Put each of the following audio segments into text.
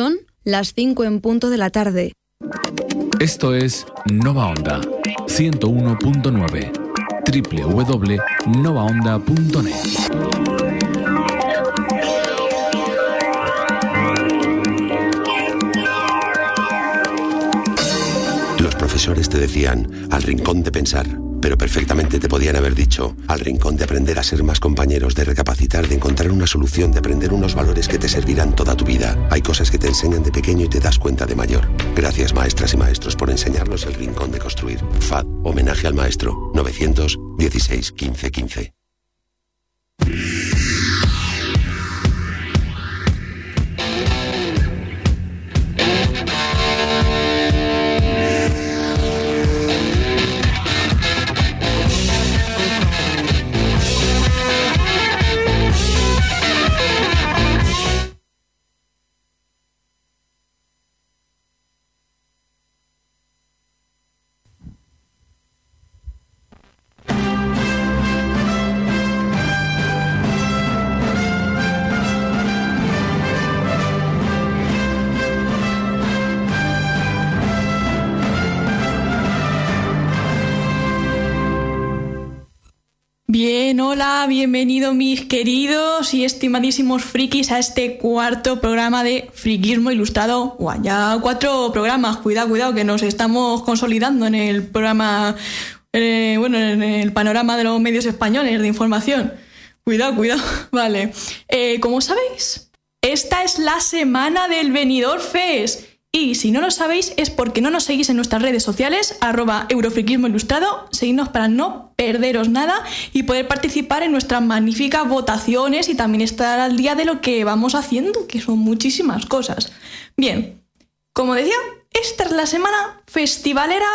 Son las 5 en punto de la tarde. Esto es Nova Onda 101.9 www.novaonda.net. profesores te decían al rincón de pensar, pero perfectamente te podían haber dicho al rincón de aprender a ser más compañeros, de recapacitar, de encontrar una solución, de aprender unos valores que te servirán toda tu vida. Hay cosas que te enseñan de pequeño y te das cuenta de mayor. Gracias maestras y maestros por enseñarnos el rincón de construir. FAD, homenaje al maestro, 916 15 15. Bienvenido mis queridos y estimadísimos frikis a este cuarto programa de Frikismo Ilustrado. ya cuatro programas, cuidado, cuidado, que nos estamos consolidando en el programa, eh, bueno, en el panorama de los medios españoles de información. Cuidado, cuidado, vale. Eh, como sabéis, esta es la semana del Venidor Fest. Y si no lo sabéis es porque no nos seguís en nuestras redes sociales, arroba Eurofriquismo Ilustrado, seguidnos para no perderos nada y poder participar en nuestras magníficas votaciones y también estar al día de lo que vamos haciendo, que son muchísimas cosas. Bien, como decía, esta es la semana festivalera,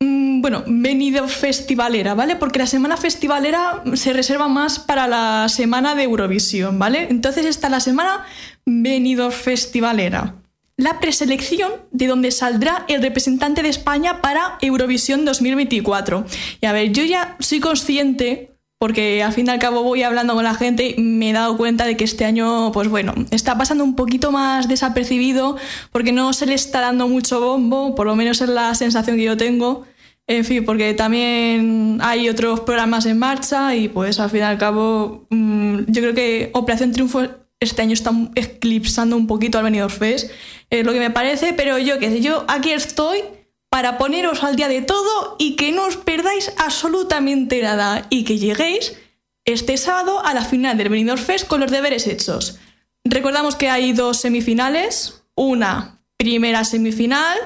mm, bueno, venido festivalera, ¿vale? Porque la semana festivalera se reserva más para la semana de Eurovisión, ¿vale? Entonces esta es la semana venido festivalera la preselección de donde saldrá el representante de España para Eurovisión 2024. Y a ver, yo ya soy consciente, porque al fin y al cabo voy hablando con la gente, y me he dado cuenta de que este año, pues bueno, está pasando un poquito más desapercibido, porque no se le está dando mucho bombo, por lo menos es la sensación que yo tengo. En fin, porque también hay otros programas en marcha y pues al fin y al cabo mm, yo creo que Operación Triunfo este año está eclipsando un poquito al Benidorm Fest, es lo que me parece, pero yo qué sé, yo aquí estoy para poneros al día de todo y que no os perdáis absolutamente nada y que lleguéis este sábado a la final del Benidorm Fest con los deberes hechos. Recordamos que hay dos semifinales, una primera semifinal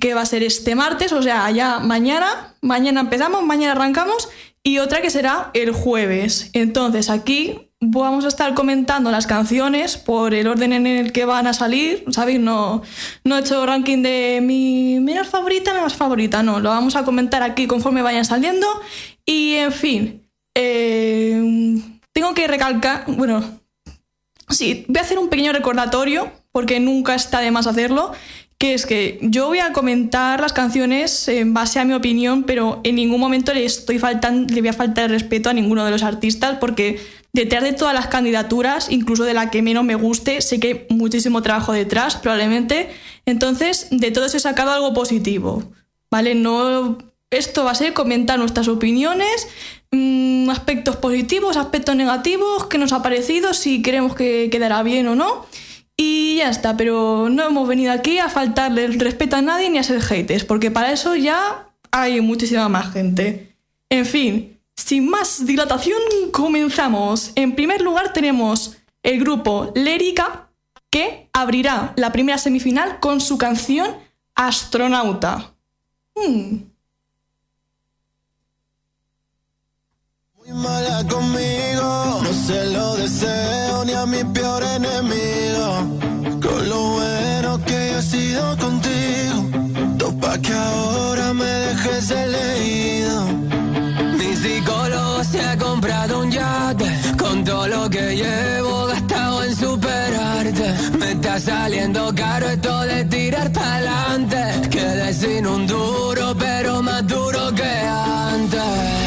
que va a ser este martes, o sea, ya mañana, mañana empezamos, mañana arrancamos y otra que será el jueves. Entonces aquí vamos a estar comentando las canciones por el orden en el que van a salir, ¿sabéis? No, no he hecho ranking de mi menos favorita, mi más favorita, no, lo vamos a comentar aquí conforme vayan saliendo y en fin, eh, tengo que recalcar, bueno, sí, voy a hacer un pequeño recordatorio porque nunca está de más hacerlo, que es que yo voy a comentar las canciones en base a mi opinión, pero en ningún momento le estoy faltando, le voy a faltar el respeto a ninguno de los artistas porque detrás de todas las candidaturas, incluso de la que menos me guste, sé que hay muchísimo trabajo detrás, probablemente. Entonces, de todo se he sacado algo positivo. ¿Vale? No. Esto va a ser comentar nuestras opiniones, mm, aspectos positivos, aspectos negativos, qué nos ha parecido, si creemos que quedará bien o no. Y ya está, pero no hemos venido aquí a faltarle el respeto a nadie ni a ser haters, porque para eso ya hay muchísima más gente. En fin, sin más dilatación, comenzamos. En primer lugar tenemos el grupo Lérica, que abrirá la primera semifinal con su canción Astronauta. Hmm. Muy mala conmigo, no se lo deseo ni a mi peor enemigo. Con lo bueno que he sido contigo, topa que ahora me dejes el leído se ha comprado un yate con todo lo que llevo gastado en superarte. Me está saliendo caro esto de tirar pa'lante. Quedé sin un duro, pero más duro que antes.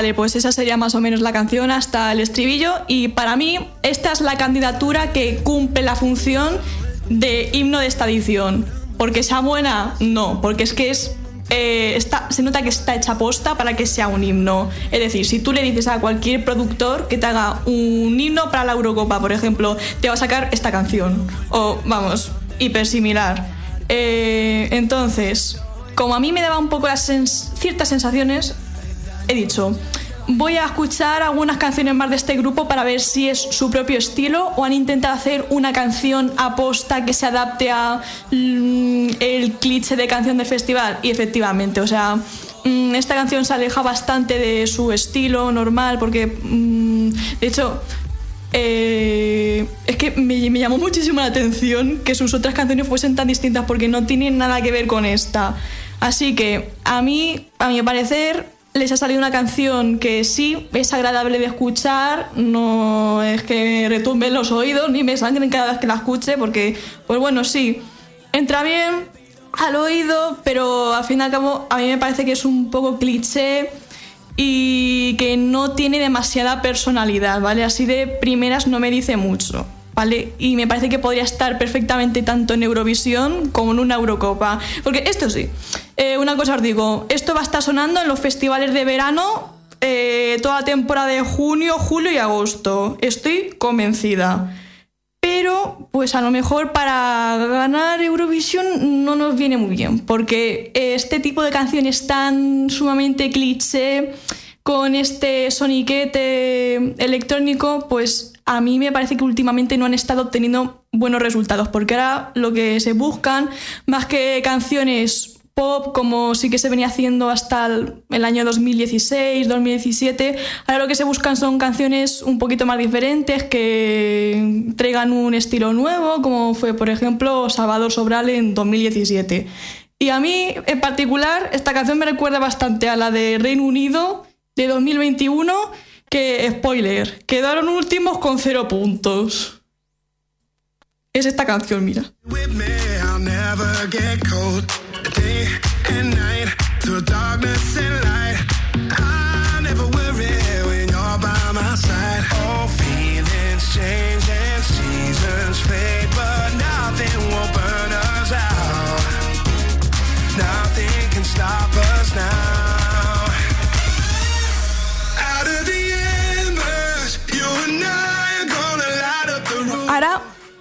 Vale, pues esa sería más o menos la canción hasta el estribillo y para mí esta es la candidatura que cumple la función de himno de esta edición. Porque sea buena, no, porque es que es eh, se nota que está hecha posta para que sea un himno. Es decir, si tú le dices a cualquier productor que te haga un himno para la Eurocopa, por ejemplo, te va a sacar esta canción. O, vamos, hiper similar. Eh, entonces, como a mí me daba un poco las ciertas sensaciones, he dicho, voy a escuchar algunas canciones más de este grupo para ver si es su propio estilo o han intentado hacer una canción aposta que se adapte a mm, el cliché de canción del festival y efectivamente, o sea, mm, esta canción se aleja bastante de su estilo normal porque mm, de hecho eh, es que me, me, llamó muchísimo la atención que sus otras canciones fuesen tan distintas porque no tienen nada que ver con esta. Así que a mí, a mi parecer, les ha salido una canción que sí es agradable de escuchar, no es que retumbe los oídos ni me sangren cada vez que la escuche, porque, pues bueno, sí, entra bien al oído, pero al fin y al cabo a mí me parece que es un poco cliché y que no tiene demasiada personalidad, ¿vale? Así de primeras no me dice mucho. Y me parece que podría estar perfectamente tanto en Eurovisión como en una Eurocopa. Porque esto sí, eh, una cosa os digo, esto va a estar sonando en los festivales de verano eh, toda la temporada de junio, julio y agosto. Estoy convencida. Pero, pues a lo mejor para ganar Eurovisión no nos viene muy bien, porque este tipo de canciones tan sumamente cliché, con este soniquete electrónico, pues a mí me parece que últimamente no han estado obteniendo buenos resultados, porque ahora lo que se buscan, más que canciones pop, como sí que se venía haciendo hasta el, año 2016, 2017. Ahora lo que se buscan son canciones un poquito más diferentes, que traigan un estilo nuevo, como fue, por ejemplo, Salvador Sobral en 2017. Y a mí, en particular, esta canción me recuerda bastante a la de Reino Unido de 2021, que, spoiler, quedaron últimos con cero puntos. Es esta canción, mira.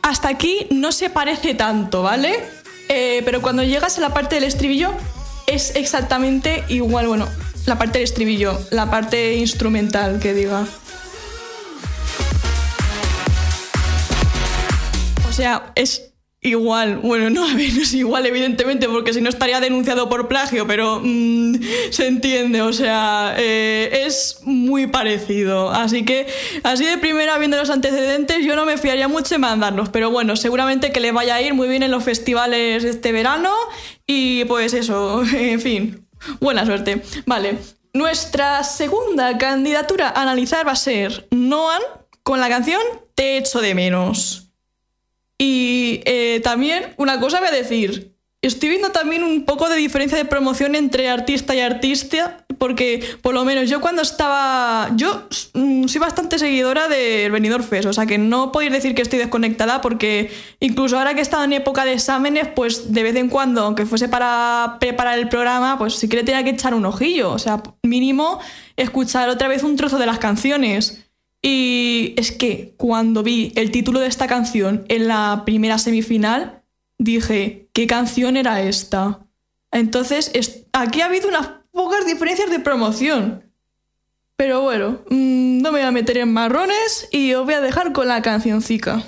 Hasta aquí no se parece tanto, ¿vale? Eh, pero cuando llegas a la parte del estribillo es exactamente igual, bueno, la parte del estribillo, la parte instrumental que diga. O sea, es Igual, bueno, no, a ver, es igual, evidentemente, porque si no estaría denunciado por plagio, pero mm, se entiende, o sea, eh, es muy parecido. Así que, así de primera, viendo los antecedentes, yo no me fiaría mucho en mandarlos, pero bueno, seguramente que le vaya a ir muy bien en los festivales este verano y pues eso, en fin, buena suerte. Vale, nuestra segunda candidatura a analizar va a ser Noan con la canción Te echo de menos. Y eh, también una cosa voy a decir, estoy viendo también un poco de diferencia de promoción entre artista y artista, porque por lo menos yo cuando estaba, yo mm, soy bastante seguidora del Venidor Fest, o sea que no podéis decir que estoy desconectada, porque incluso ahora que he estado en época de exámenes, pues de vez en cuando, aunque fuese para preparar el programa, pues sí que le tenía que echar un ojillo, o sea, mínimo escuchar otra vez un trozo de las canciones. Y es que cuando vi el título de esta canción en la primera semifinal, dije, ¿qué canción era esta? Entonces, aquí ha habido unas pocas diferencias de promoción. Pero bueno, mm, no me voy a meter en marrones y os voy a dejar con la cancioncica.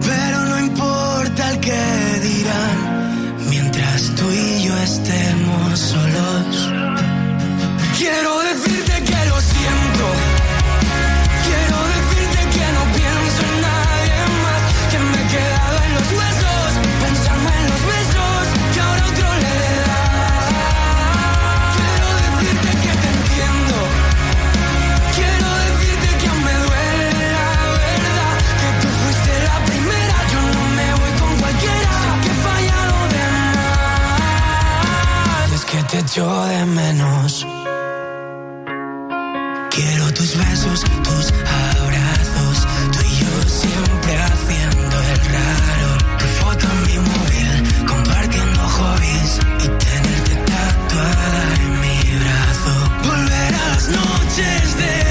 pero no importa el que dirán mientras tú y yo estemos solos. Quiero decirte que lo siento. Echo de menos. Quiero tus besos, tus abrazos, tú y yo siempre haciendo el raro. Tu foto en mi móvil, compartiendo hobbies y tenerte tatuada en mi brazo. Volver a las noches de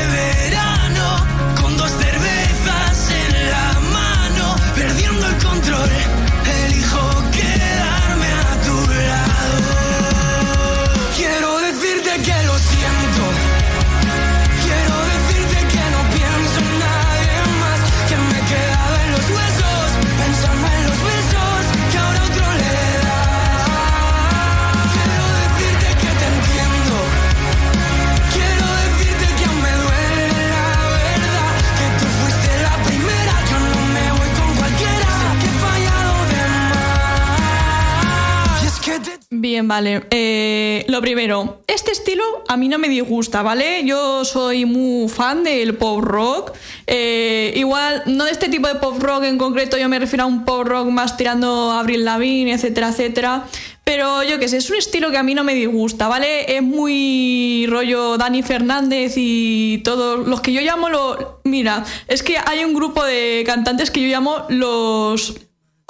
Vale. Eh, lo primero, este estilo a mí no me disgusta, ¿vale? Yo soy muy fan del pop rock. Eh, igual, no de este tipo de pop rock en concreto, yo me refiero a un pop rock más tirando a Avril Lavigne, etcétera, etcétera. Pero yo qué sé, es un estilo que a mí no me disgusta, ¿vale? Es muy rollo Dani Fernández y todos los que yo llamo los... Mira, es que hay un grupo de cantantes que yo llamo los...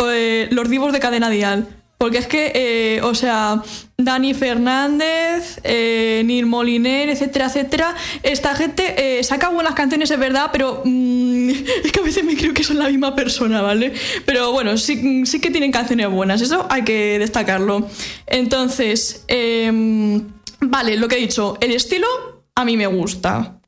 eh, los divos de cadena dial. Porque es que, eh, o sea, Dani Fernández, eh, Neil Moliner, etcétera, etcétera, esta gente eh, saca buenas canciones, es verdad, pero mm, es que a veces me creo que son la misma persona, ¿vale? Pero bueno, sí, sí que tienen canciones buenas, eso hay que destacarlo. Entonces, em, vale, lo que he dicho, el estilo a mí me gusta.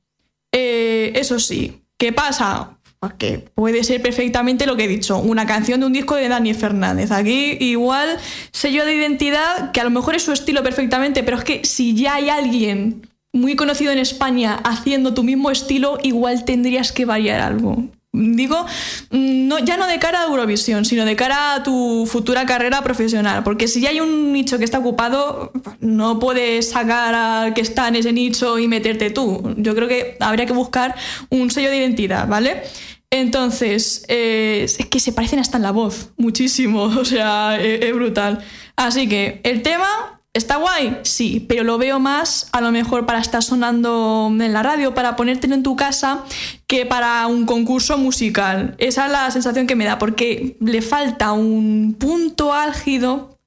Eh, eso sí, ¿qué pasa? Que puede ser perfectamente lo que he dicho, una canción de un disco de Dani Fernández. Aquí igual sello de identidad, que a lo mejor es su estilo perfectamente, pero es que si ya hay alguien muy conocido en España haciendo tu mismo estilo, igual tendrías que variar algo. Digo, mm, no, ya no de cara a Eurovisión, sino de cara a tu futura carrera profesional. Porque si ya hay un nicho que está ocupado, no puedes sacar al que está en ese nicho y meterte tú. Yo creo que habría que buscar un sello de identidad, ¿vale? Entonces, eh, es que se parecen hasta en la voz, muchísimo, o sea, es, es brutal. Así que el tema ¿Está guay? Sí, pero lo veo más a lo mejor para estar sonando en la radio, para ponértelo en tu casa, que para un concurso musical. Esa es la sensación que me da, porque le falta un punto álgido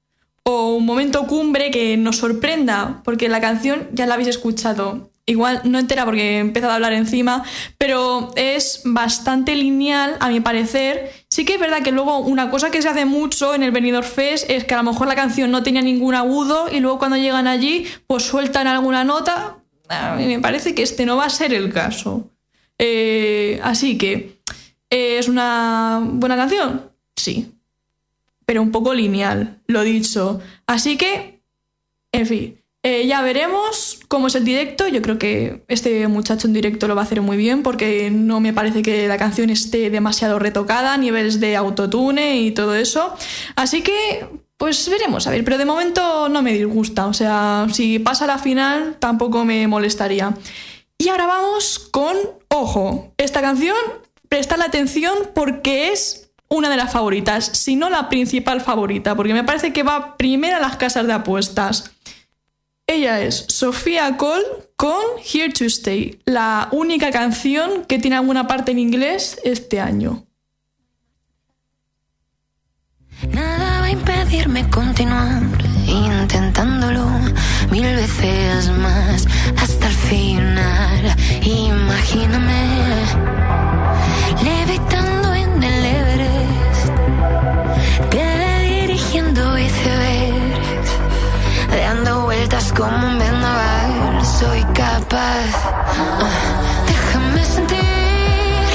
o un momento cumbre que nos sorprenda, porque la canción ya la habéis escuchado. Igual no entera porque he empezado a hablar encima, pero es bastante lineal a mi parecer. Sí que es verdad que luego una cosa que se hace mucho en el Benidorm Fest es que a lo mejor la canción no tenía ningún agudo y luego cuando llegan allí pues sueltan alguna nota. A mí me parece que este no va a ser el caso. Eh, así que, eh, ¿es una buena canción? Sí. Pero un poco lineal, lo dicho. Así que, en fin. Eh, ya veremos cómo es el directo. Yo creo que este muchacho en directo lo va a hacer muy bien porque no me parece que la canción esté demasiado retocada a niveles de autotune y todo eso. Así que, pues veremos, a ver. Pero de momento no me disgusta. O sea, si pasa la final tampoco me molestaría. Y ahora vamos con, ojo, esta canción, prestadle atención porque es una de las favoritas, si no la principal favorita, porque me parece que va primera a las casas de apuestas. Ella es Sofía Cole con Here to Stay, la única canción que tiene alguna parte en inglés este año. Nada va a impedirme continuar intentándolo mil veces más hasta el final. Imagíname levitando dando vueltas como un vendaval. Soy capaz. Ah, déjame sentir.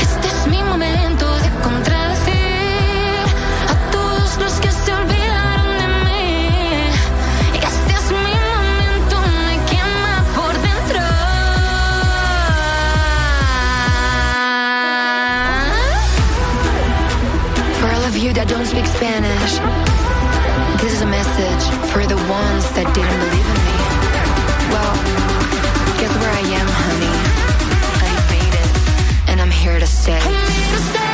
Este es mi momento de contradecir a todos los que se olvidaron de mí. Este es mi momento, me quema por dentro. For all of you that don't speak Spanish, message for the ones that didn't believe in me. Well, guess where I am, honey. I made it, and I'm here to stay.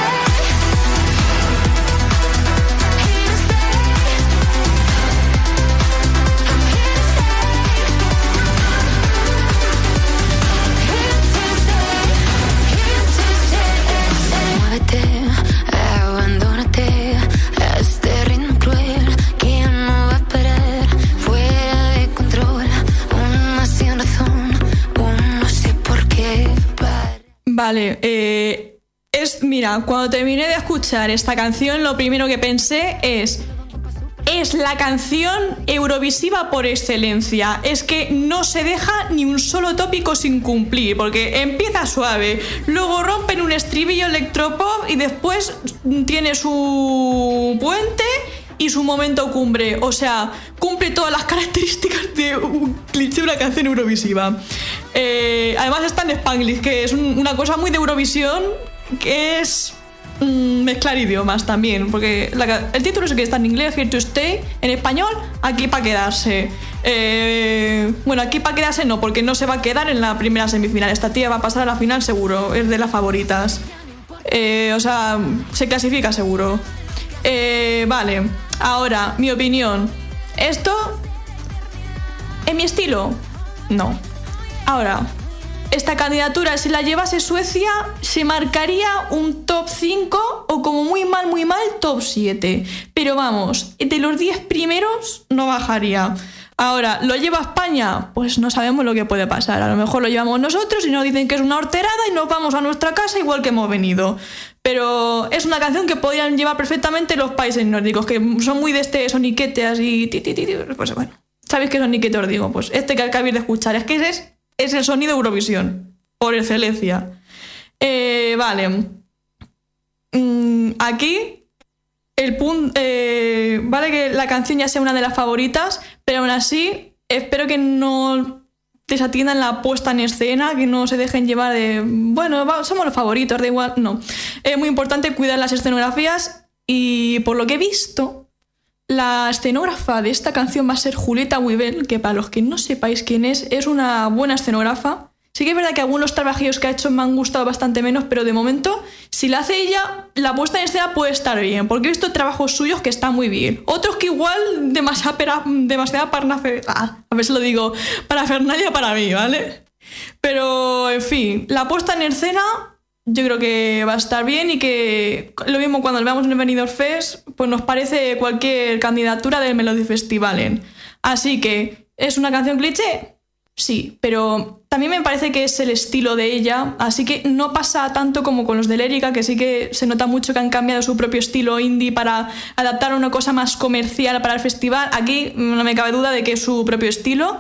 Vale, eh, es, mira, cuando terminé de escuchar esta canción, lo primero que pensé es, es la canción eurovisiva por excelencia. Es que no se deja ni un solo tópico sin cumplir, porque empieza suave, luego rompen un estribillo electropop y después tiene su puente y su momento cumbre. O sea, cumple todas las características de un cliché de una canción eurovisiva. Eh, además está en Spanglish, que es una cosa muy de Eurovisión, que es mm, mezclar idiomas también, porque el título es que está en inglés, Here to Stay, en español, aquí para quedarse. Eh, bueno, aquí para quedarse no, porque no se va a quedar en la primera semifinal. Esta tía va a pasar a la final seguro, es de las favoritas. Eh, o sea, se clasifica seguro. vale. Ahora, mi opinión. Esto, ¿en mi estilo? No. Ahora, esta candidatura, si la llevase Suecia, se marcaría un top 5 o como muy mal, muy mal, top 7. Pero vamos, de los 10 primeros no bajaría. Ahora, ¿lo lleva España? Pues no sabemos lo que puede pasar. A lo mejor lo llevamos nosotros y nos dicen que es una horterada y nos vamos a nuestra casa igual que hemos venido. Pero es una canción que podrían llevar perfectamente los países nórdicos, que son muy de este soniquete así. Pues bueno, ¿sabéis qué soniquete os digo? Pues este que acabáis de escuchar. Es que es, es el sonido Eurovisión, por excelencia. Eh, vale. Mm, aquí, el punto. Eh, vale que la canción ya sea una de las favoritas, pero aún así, espero que no desatiendan la puesta en escena, que no se dejen llevar de, bueno, somos los favoritos, da igual, no. Es muy importante cuidar las escenografías y por lo que he visto, la escenógrafa de esta canción va a ser Julieta Wibel, que para los que no sepáis quién es, es una buena escenógrafa Sí que es verdad que algunos trabajillos que ha hecho me han gustado bastante menos, pero de momento, si la hace ella, la puesta en escena puede estar bien, porque he visto trabajos suyos que están muy bien. Otros que igual demasiada, pera, demasiada ah, a ver si lo digo, parafernalia para mí, ¿vale? Pero, en fin, la puesta en escena yo creo que va a estar bien y que lo mismo cuando lo veamos en el Benidorm Fest, pues nos parece cualquier candidatura del Melody Festival. Así que, ¿es una canción cliché? Sí, pero también me parece que es el estilo de ella, así que no pasa tanto como con los de Lérica, que sí que se nota mucho que han cambiado su propio estilo indie para adaptar a una cosa más comercial para el festival. Aquí no me cabe duda de que es su propio estilo.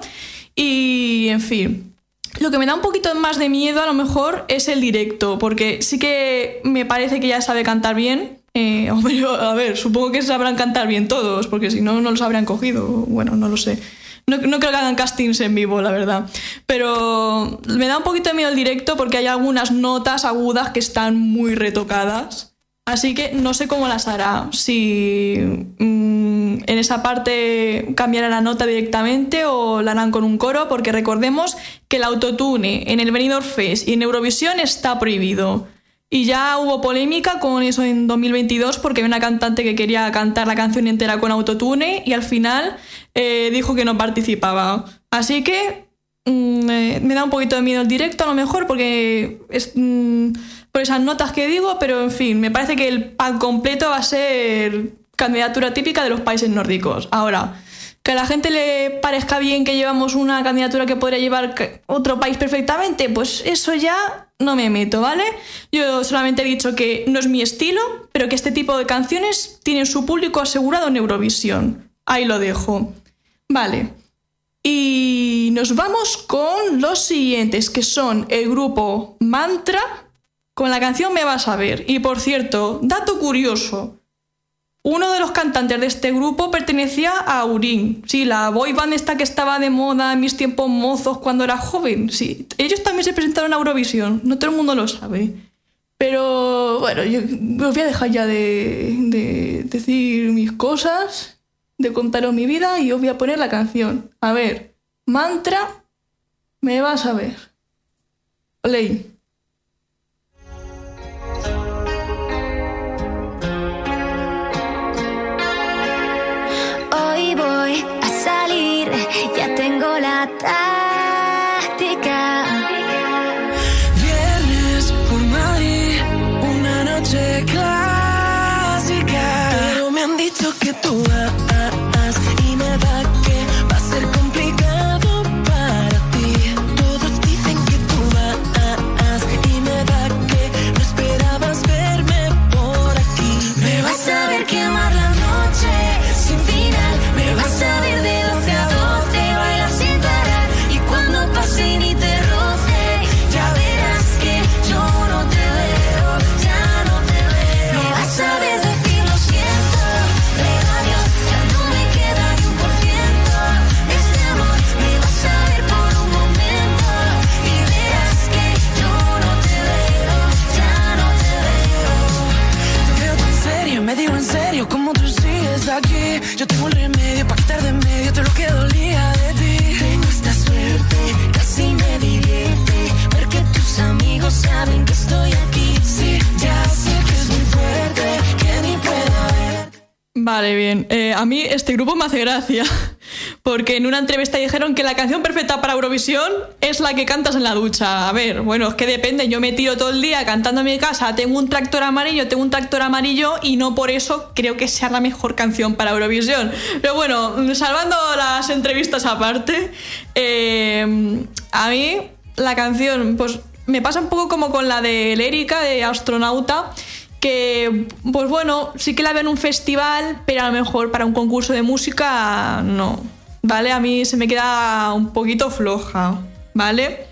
Y, en fin, lo que me da un poquito más de miedo a lo mejor es el directo, porque sí que me parece que ya sabe cantar bien. Eh, a ver, supongo que sabrán cantar bien todos, porque si no, no los habrían cogido. Bueno, no lo sé. No, creo que hagan castings en vivo, la verdad. Pero me da un poquito de miedo el directo porque hay algunas notas agudas que están muy retocadas. Así que no sé cómo las hará. Si mm, en esa parte cambiará la nota directamente o la harán con un coro, porque recordemos que el autotune en el Benidorm Fest y en Eurovisión está prohibido. Y ya hubo polémica con eso en 2022 porque había una cantante que quería cantar la canción entera con autotune y al final eh, dijo que no participaba. Así que mm, me da un poquito de miedo el directo a lo mejor porque es mm, por esas notas que digo, pero en fin, me parece que el pack completo va a ser candidatura típica de los países nórdicos. Ahora, que a la gente le parezca bien que llevamos una candidatura que podría llevar otro país perfectamente, pues eso ya no me meto, ¿vale? Yo solamente he dicho que no es mi estilo, pero que este tipo de canciones tienen su público asegurado en Eurovisión. Ahí lo dejo. Vale. Y nos vamos con los siguientes, que son el grupo Mantra, con la canción Me vas a ver. Y por cierto, dato curioso, uno de los cantantes de este grupo pertenecía a Urin. Sí, la boy band esta que estaba de moda en mis tiempos mozos cuando era joven. Sí, ellos también se presentaron a Eurovisión. No todo el mundo lo sabe. Pero bueno, yo os voy a dejar ya de, de decir mis cosas, de contaros mi vida y os voy a poner la canción. A ver, mantra, me vas a ver. Play. Táctica. Gracia. Porque en una entrevista dijeron que la canción perfecta para Eurovisión es la que cantas en la ducha. A ver, bueno, es que depende. Yo me tiro todo el día cantando en mi casa. Tengo un tractor amarillo, tengo un tractor amarillo y no por eso creo que sea la mejor canción para Eurovisión. Pero bueno, salvando las entrevistas aparte, eh, a mí la canción, pues me pasa un poco como con la de Lérica, de Astronauta que, pues bueno, sí que la veo en un festival, pero a lo mejor para un concurso de música no. ¿Vale? A mí se me queda un poquito floja, ¿vale?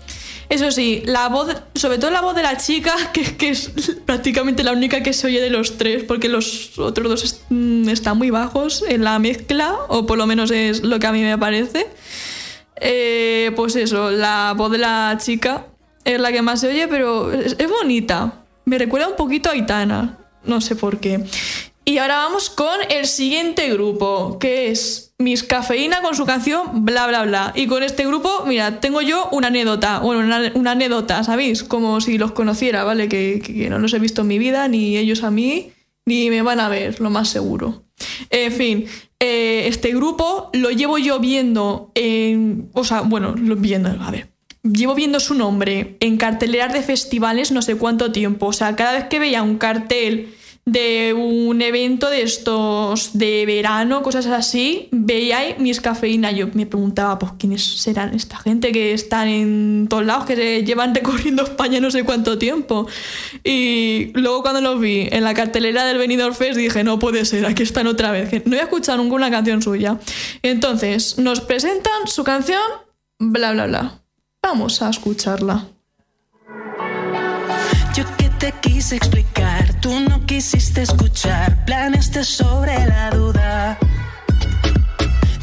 Eso sí, la voz, sobre todo la voz de la chica, que, que es prácticamente la única que se oye de los tres, porque los otros dos mm, están muy bajos en la mezcla, o por lo menos es lo que a mí me parece. Eh, pues eso, la voz de la chica es la que más se oye, pero es bonita. Me recuerda un poquito a Aitana, no sé por qué. Y ahora vamos con el siguiente grupo, que es Miss Cafeína con su canción Bla Bla Bla. Y con este grupo, mira, tengo yo una anécdota, bueno, una, anécdota, ¿sabéis? Como si los conociera, ¿vale? Que, no los he visto en mi vida, ni ellos a mí, ni me van a ver, lo más seguro. En fin, eh, este grupo lo llevo yo viendo en... O sea, bueno, lo viendo, a ver llevo viendo su nombre en carteleras de festivales no sé cuánto tiempo. O sea, cada vez que veía un cartel de un evento de estos de verano, cosas así, veía ahí mis cafeína. Yo me preguntaba, pues, ¿quiénes serán esta gente que están en todos lados, que se llevan recorriendo España no sé cuánto tiempo? Y luego cuando los vi en la cartelera del Benidorm Fest dije, no puede ser, aquí están otra vez. No he escuchado nunca una canción suya. Entonces, nos presentan su canción, bla, bla, bla. Vamos a escucharla. Yo que te quise explicar, tú no quisiste escuchar. Planeaste sobre la duda.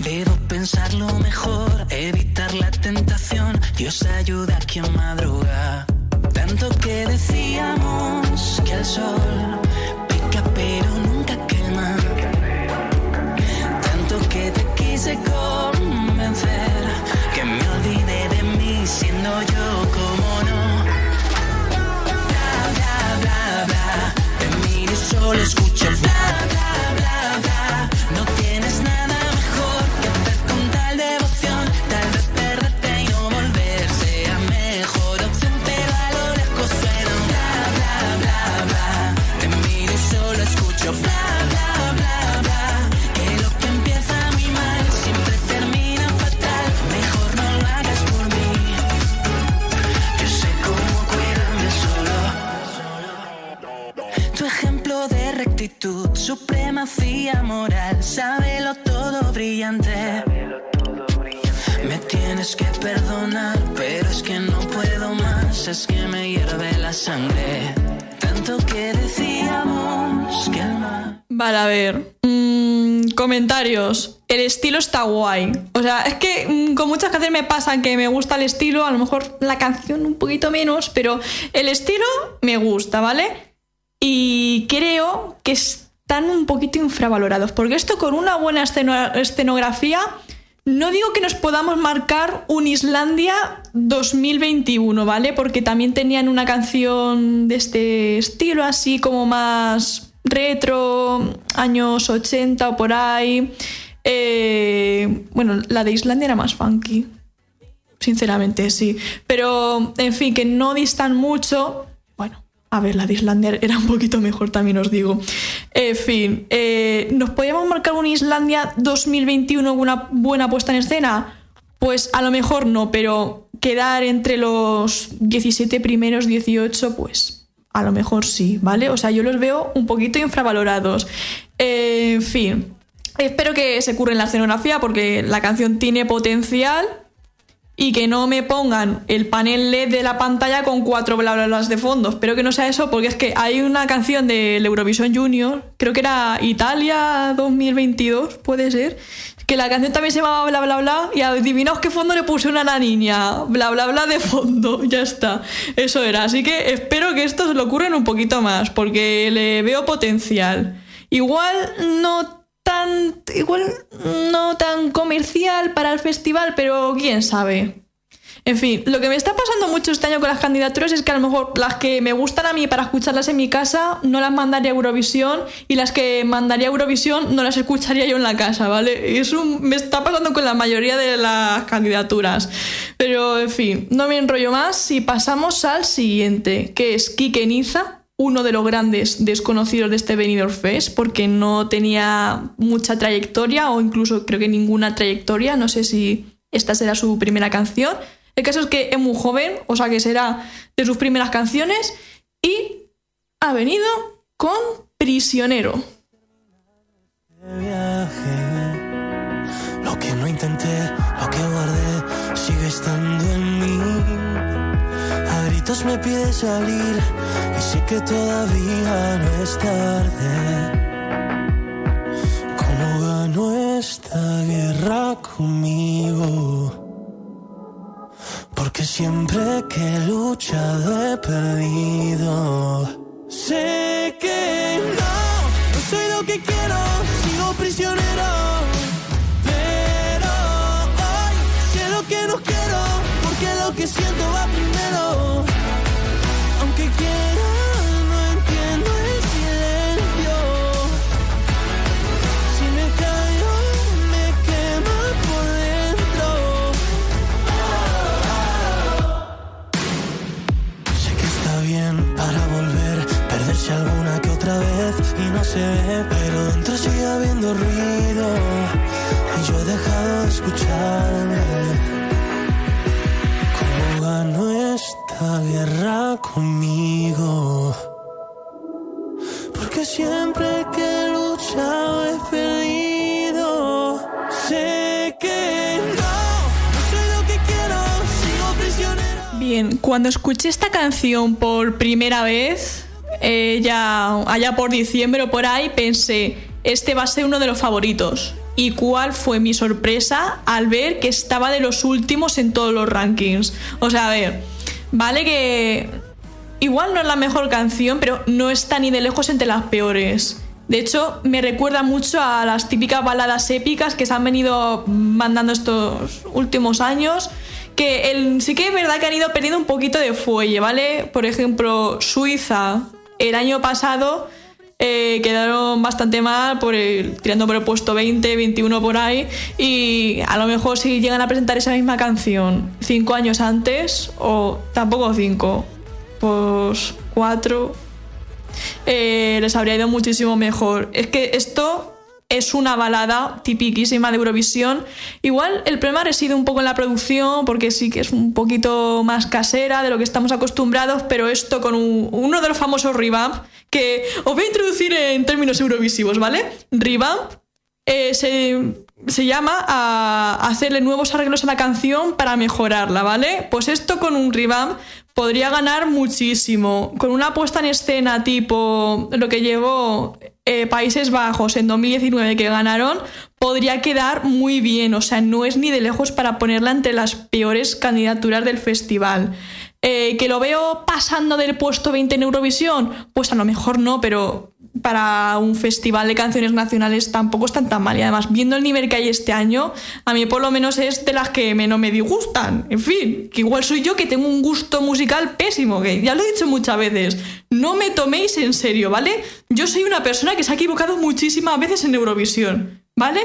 Debo pensarlo mejor, evitar la tentación. Dios ayuda a quien madruga. Tanto que decíamos que el sol pica pero solo bla, bla, bla. De rectitud, supremacía moral, sábelo todo brillante. Me tienes que perdonar, pero es que no puedo más, es que me hierve la sangre. Tanto que decíamos que el. Vale, a ver. mm, comentarios. El estilo está guay. O sea, es que mm, con muchas canciones me pasa que me gusta el estilo, a lo mejor la canción un poquito menos, pero el estilo me gusta, ¿vale? Y creo que están un poquito infravalorados, porque esto con una buena esceno- escenografía, no digo que nos podamos marcar un Islandia 2021, ¿vale? Porque también tenían una canción de este estilo, así como más retro, años 80 o por ahí. Eh, bueno, la de Islandia era más funky, sinceramente, sí. Pero, en fin, que no distan mucho. A ver, la de Islandia era un poquito mejor, también os digo. En fin, eh, ¿nos podíamos marcar un Islandia 2021 con una buena puesta en escena? Pues a lo mejor no, pero quedar entre los 17 primeros, 18, pues a lo mejor sí, ¿vale? O sea, yo los veo un poquito infravalorados. En fin, espero que se curren la escenografía porque la canción tiene potencial y que no me pongan el panel LED de la pantalla con cuatro bla bla blas de fondo. Espero que no sea eso, porque es que hay una canción del Eurovisión Junior, creo que era Italia 2022, puede ser, que la canción también se llamaba bla bla bla, y adivinaos qué fondo le puse una a la niña, bla bla bla de fondo, ya está, eso era. Así que espero que esto se lo ocurren un poquito más, porque le veo potencial. Igual no tan igual no tan comercial para el festival, pero quién sabe. En fin, lo que me está pasando mucho este año con las candidaturas es que a lo mejor las que me gustan a mí para escucharlas en mi casa no las mandaría a Eurovisión y las que mandaría a Eurovisión no las escucharía yo en la casa, ¿vale? Eso me está pasando con la mayoría de las candidaturas. Pero, en fin, no me enrollo más y pasamos al siguiente, que es Kike Niza, uno de los grandes desconocidos de este Benidorm Fest porque no tenía mucha trayectoria o incluso creo que ninguna trayectoria, no sé si esta será su primera canción el caso es que es muy joven, o sea que será de sus primeras canciones y ha venido con Prisionero. Lo que no intenté, lo que guardé, sigue estando en mí. A gritos me pide salir y sé que todavía no es tarde. ¿Cómo ganó esta guerra conmigo? Porque siempre que he luchado he perdido. Sé que no, no soy lo que quiero, pero dentro sigue habiendo ruido y yo he dejado de escucharme. ¿Cómo ganó esta guerra conmigo? Porque siempre que he luchado he perdido. Sé que no soy lo que quiero, sigo prisionero. Bien, cuando escuché esta canción por primera vez, eh, ya allá por diciembre o por ahí, pensé, este va a ser uno de los favoritos. ¿Y cuál fue mi sorpresa al ver que estaba de los últimos en todos los rankings? O sea, a ver, vale que igual no es la mejor canción, pero no está ni de lejos entre las peores. De hecho, me recuerda mucho a las típicas baladas épicas que se han venido mandando estos últimos años. Que el, sí que es verdad que han ido perdiendo un poquito de fuelle, ¿vale? Por ejemplo, Suiza, el año pasado eh, quedaron bastante mal, por el, tirando por el puesto 20, 21 por ahí. Y a lo mejor si llegan a presentar esa misma canción cinco años antes, o tampoco cinco, pues cuatro, eh, les habría ido muchísimo mejor. Es que esto es una balada tipiquísima de Eurovisión. Igual el problema reside un poco en la producción, porque sí que es un poquito más casera de lo que estamos acostumbrados, pero esto con un- uno de los famosos revamp, que os voy a introducir en términos eurovisivos, ¿vale? Revamp eh, se, se llama a hacerle nuevos arreglos a la canción para mejorarla, ¿vale? Pues esto con un revamp podría ganar muchísimo. Con una puesta en escena tipo lo que llevó eh, Países Bajos en 2019 que ganaron, podría quedar muy bien. O sea, no es ni de lejos para ponerla entre las peores candidaturas del festival. Eh, ¿Que lo veo pasando del puesto 20 en Eurovisión? Pues a lo mejor no, pero para un festival de canciones nacionales tampoco están tan mal. Y además, viendo el nivel que hay este año, a mí por lo menos es de las que menos me disgustan. En fin, que igual soy yo que tengo un gusto musical pésimo, que ya lo he dicho muchas veces. No me toméis en serio, ¿vale? Yo soy una persona que se ha equivocado muchísimas veces en Eurovisión, ¿vale?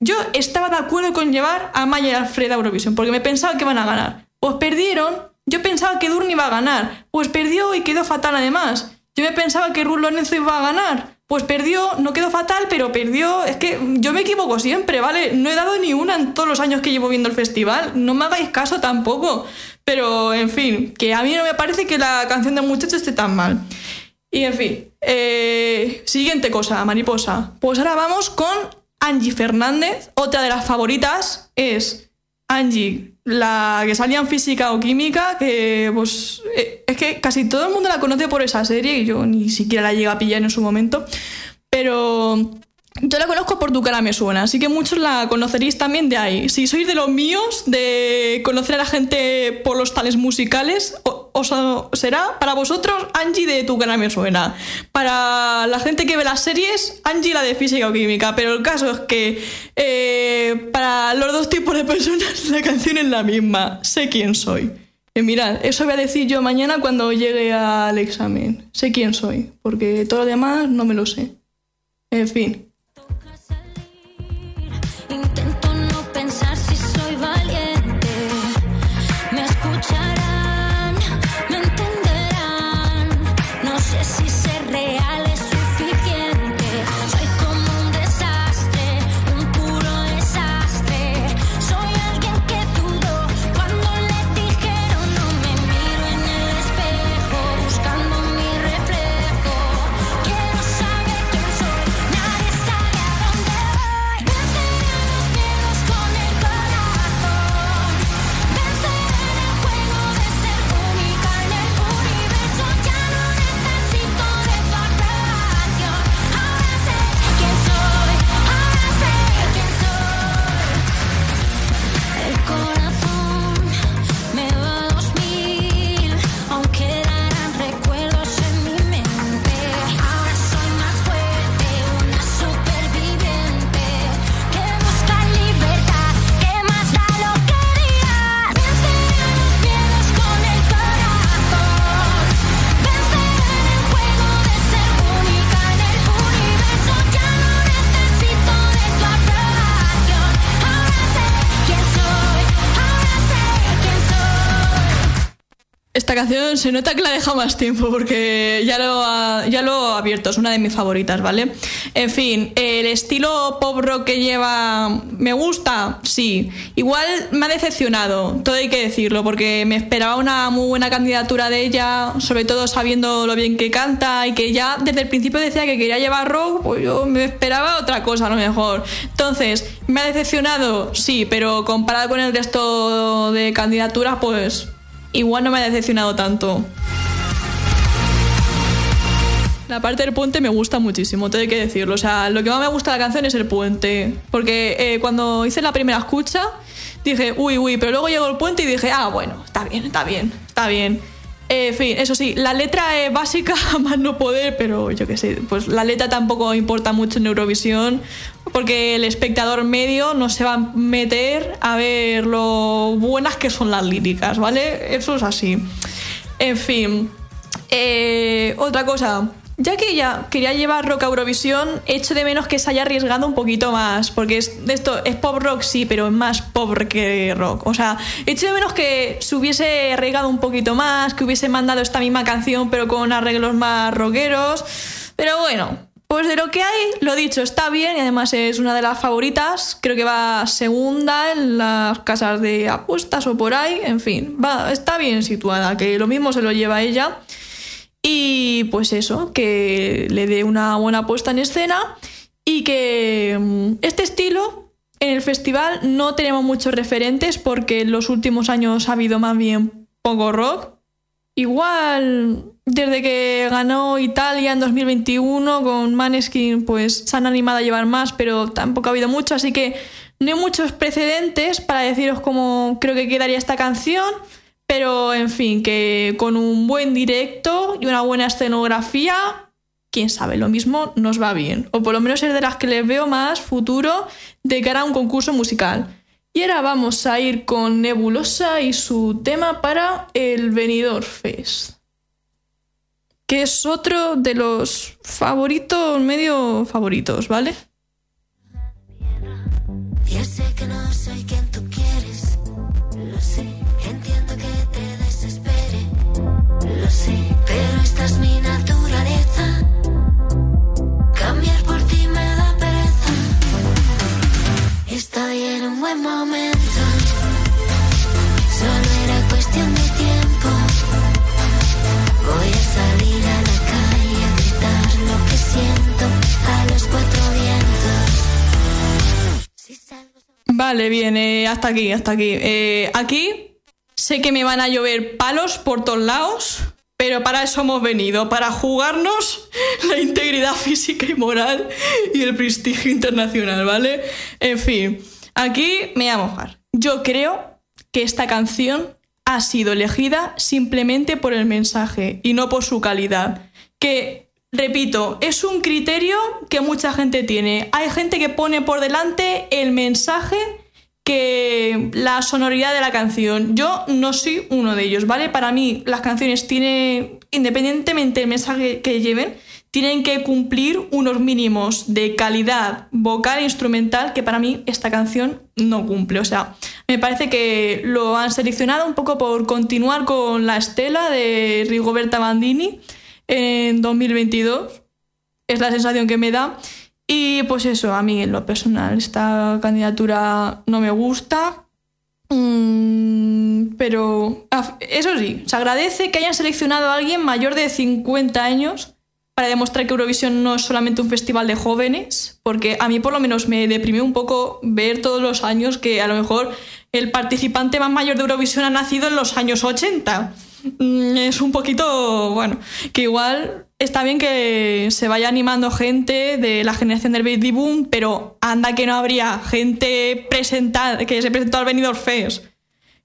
Yo estaba de acuerdo con llevar a Maya y Alfred a Eurovisión, porque me pensaba que iban a ganar. Pues perdieron. Yo pensaba que Durni iba a ganar. Pues perdió y quedó fatal además. Yo me pensaba que Ruth Lorenzo iba a ganar. Pues perdió, no quedó fatal, pero perdió. Es que yo me equivoco siempre, ¿vale? No he dado ni una en todos los años que llevo viendo el festival. No me hagáis caso tampoco. Pero, en fin, que a mí no me parece que la canción del muchacho esté tan mal. Y, en fin, eh, siguiente cosa, mariposa. Pues ahora vamos con Angie Fernández. Otra de las favoritas es Angie, la que salía en física o química, que pues eh, es que casi todo el mundo la conoce por esa serie y yo ni siquiera la llegué a pillar en su momento. Pero yo la conozco por tu cara me suena, así que muchos la conoceréis también de ahí. Si sois de los míos, de conocer a la gente por los tales musicales, os será para vosotros Angie de Tu cara me suena. Para la gente que ve las series, Angie la de física o química. Pero el caso es que eh, para los dos tipos de personas la canción es la misma. Sé quién soy. Y mirad, eso voy a decir yo mañana cuando llegue al examen. Sé quién soy, porque todo lo demás no me lo sé. En fin. Esta canción se nota que la deja más tiempo porque ya lo, ha, ya lo he abierto, es una de mis favoritas, ¿vale? En fin, el estilo pop rock que lleva me gusta, sí. Igual me ha decepcionado, todo hay que decirlo, porque me esperaba una muy buena candidatura de ella, sobre todo sabiendo lo bien que canta y que ya desde el principio decía que quería llevar rock, pues yo me esperaba otra cosa a lo mejor. Entonces, me ha decepcionado, sí, pero comparado con el resto de candidaturas, pues igual no me ha decepcionado tanto. La parte del puente me gusta muchísimo, hay que decirlo. O sea, lo que más me gusta de la canción es el puente. Porque eh, cuando hice la primera escucha, dije, uy, uy, pero luego llegó el puente y dije, ah, bueno, está bien, está bien, está bien. Eh, en fin, eso sí, la letra es básica, más no poder, pero yo qué sé, pues la letra tampoco importa mucho en Eurovisión, porque el espectador medio no se va a meter a ver lo buenas que son las líricas, ¿vale? Eso es así. En fin, eh, otra cosa. Ya que ella quería llevar rock a Eurovisión, echo de menos que se haya arriesgado un poquito más, porque esto es pop rock, sí, pero es más pop que rock. O sea, echo de menos que se hubiese arriesgado un poquito más, que hubiese mandado esta misma canción, pero con arreglos más rockeros. Pero bueno, pues de lo que hay, lo dicho, está bien y además es una de las favoritas. Creo que va segunda en las casas de apuestas o por ahí. En fin, va, está bien situada, que lo mismo se lo lleva ella. Y pues eso, que le dé una buena puesta en escena y que mm, este estilo en el festival no tenemos muchos referentes porque en los últimos años ha habido más bien poco rock. Igual desde que ganó Italia en 2021 con Maneskin pues se han animado a llevar más pero tampoco ha habido mucho así que no hay muchos precedentes para deciros cómo creo que quedaría esta canción. Pero en fin, que con un buen directo y una buena escenografía, quién sabe, lo mismo nos va bien. O por lo menos es de las que les veo más futuro de cara a un concurso musical. Y ahora vamos a ir con Nebulosa y su tema para el Benidorm Fest. Que es otro de los favoritos, medio favoritos, ¿vale? Vale, bien, eh, hasta aquí, hasta aquí. Eh, aquí sé que me van a llover palos por todos lados, pero para eso hemos venido, para jugarnos la integridad física y moral y el prestigio internacional, ¿vale? En fin, aquí me voy a mojar. Yo creo que esta canción ha sido elegida simplemente por el mensaje y no por su calidad. Que, repito, es un criterio que mucha gente tiene. Hay gente que pone por delante el mensaje que la sonoridad de la canción. Yo no soy uno de ellos, ¿vale? Para mí las canciones tienen, independientemente del mensaje que lleven, tienen que cumplir unos mínimos de calidad vocal e instrumental que para mí esta canción no cumple. O sea, me parece que lo han seleccionado un poco por continuar con la estela de Rigoberta Bandini en 2022. Es la sensación que me da. Y pues eso, a mí en lo personal esta candidatura no me gusta. Mm, pero eso sí, se agradece que hayan seleccionado a alguien mayor de 50 años para demostrar que Eurovisión no es solamente un festival de jóvenes, porque a mí por lo menos me deprimió un poco ver todos los años que a lo mejor el participante más mayor de Eurovisión ha nacido en los años 80. Mm, es un poquito, bueno, que igual está bien que se vaya animando gente de la generación del baby boom, pero anda que no habría gente presentada, que se presentó al Benidorm Fest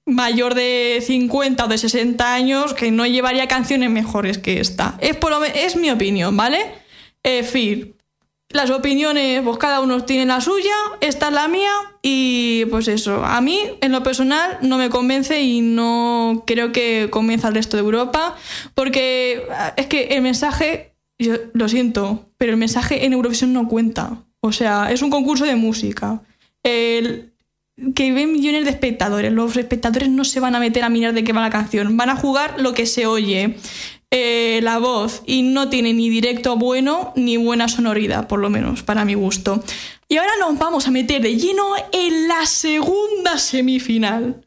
mayor de 50 o de 60 años que no llevaría canciones mejores que esta. Es, por es mi opinión, ¿vale? En fin, las opiniones, pues cada uno tiene la suya, esta es la mía y pues eso, a mí en lo personal no me convence y no creo que convenza al resto de Europa porque es que el mensaje, yo lo siento, pero el mensaje en Eurovisión no cuenta. O sea, es un concurso de música. El, que ven millones de espectadores. Los espectadores no se van a meter a mirar de qué va la canción. Van a jugar lo que se oye, eh, la voz, y no tiene ni directo bueno ni buena sonoridad, por lo menos, para mi gusto. Y ahora nos vamos a meter de lleno en la segunda semifinal,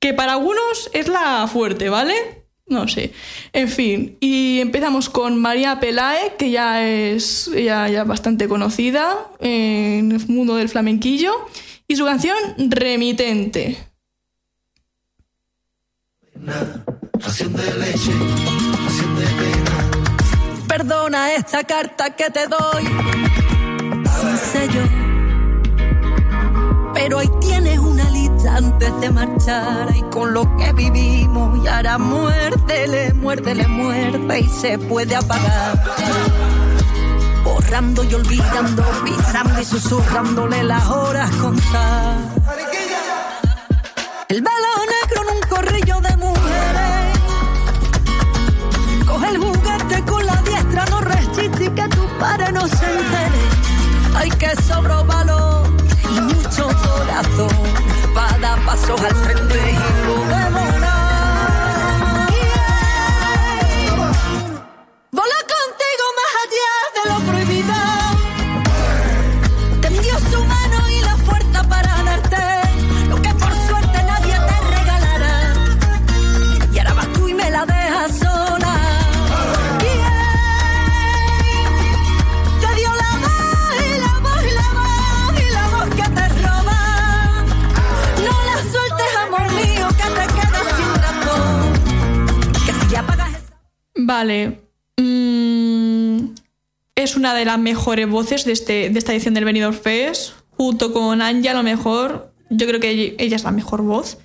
que para algunos es la fuerte, ¿vale? No sé. En fin, y empezamos con María Pelae, que ya es ya, ya bastante conocida en el mundo del flamenquillo y su canción Remitente. Perdona esta carta que te doy, sin sello. Pero ahí tienes una lista antes de marchar y con lo que vivimos y ahora muérdele, muérdele, muerde y se puede apagar borrando y olvidando, pisando y susurrándole las horas contar. El velo negro en un corrillo de mujeres. Con la diestra, no y que tu padre no se entere. Hay que sobro valor y mucho corazón para dar pasos al frente Vale. Mm, es una de las mejores voces de, este, de esta edición del Benidorm Fest. Junto con Anja, a lo mejor. Yo creo que ella es la mejor voz.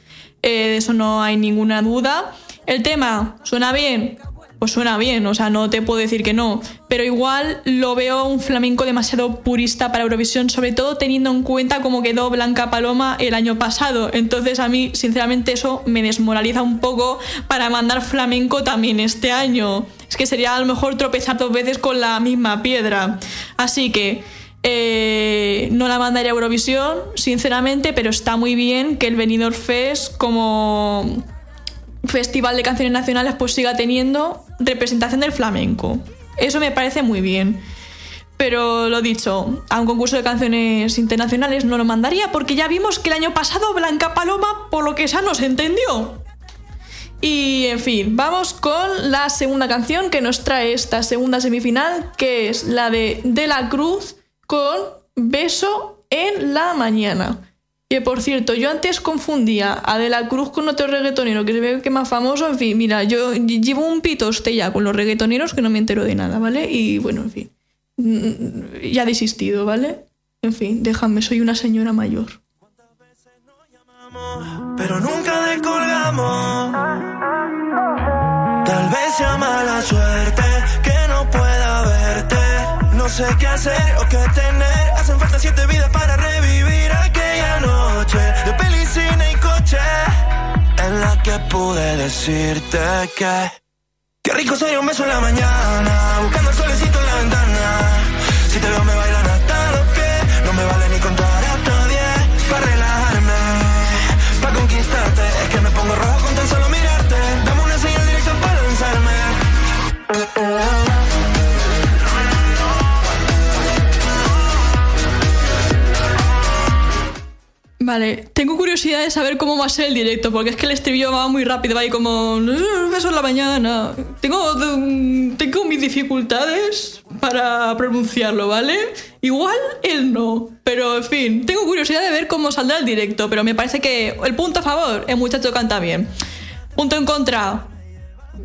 Eh, de eso no hay ninguna duda. El tema suena bien, pues suena bien, o sea, no te puedo decir que no, pero igual lo veo un flamenco demasiado purista para Eurovisión, sobre todo teniendo en cuenta cómo quedó Blanca Paloma el año pasado. Entonces a mí, sinceramente, eso me desmoraliza un poco para mandar flamenco también este año. Es que sería a lo mejor tropezar dos veces con la misma piedra. Así que... Eh, no la mandaría a Eurovisión, sinceramente, pero está muy bien que el Benidorm Fest como festival de canciones nacionales pues siga teniendo representación del flamenco. Eso me parece muy bien. Pero lo dicho, a un concurso de canciones internacionales no lo mandaría porque ya vimos que el año pasado Blanca Paloma, por lo que sea, no se entendió. Y en fin, vamos con la segunda canción que nos trae esta segunda semifinal, que es la de De la Cruz con Beso en la Mañana. Que por cierto, yo antes confundía a De la Cruz con otro reggaetonero que se ve que más famoso. En fin, mira, yo llevo un pitoste ya con los reggaetoneros que no me entero de nada, ¿vale? Y bueno, en fin. Mm, ya desistido, ¿vale? En fin, déjame, soy una señora mayor. Pero nunca descolgamos mala suerte que no pueda verte. No sé qué hacer o qué tener. Hacen falta siete vidas para revivir aquella noche de peli, cine y coche. En la que pude decirte que. Qué rico sería un beso en la mañana. Buscando el solecito en la ventana. Si te veo, me bailan Vale, tengo curiosidad de saber cómo va a ser el directo, porque es que el estribillo va muy rápido, va ahí como... "Eh, Beso en la mañana. Tengo, tengo mis dificultades para pronunciarlo, ¿vale? Igual él no, pero en fin, tengo curiosidad de ver cómo saldrá el directo, pero me parece que el punto a favor, el muchacho canta bien. Punto en contra,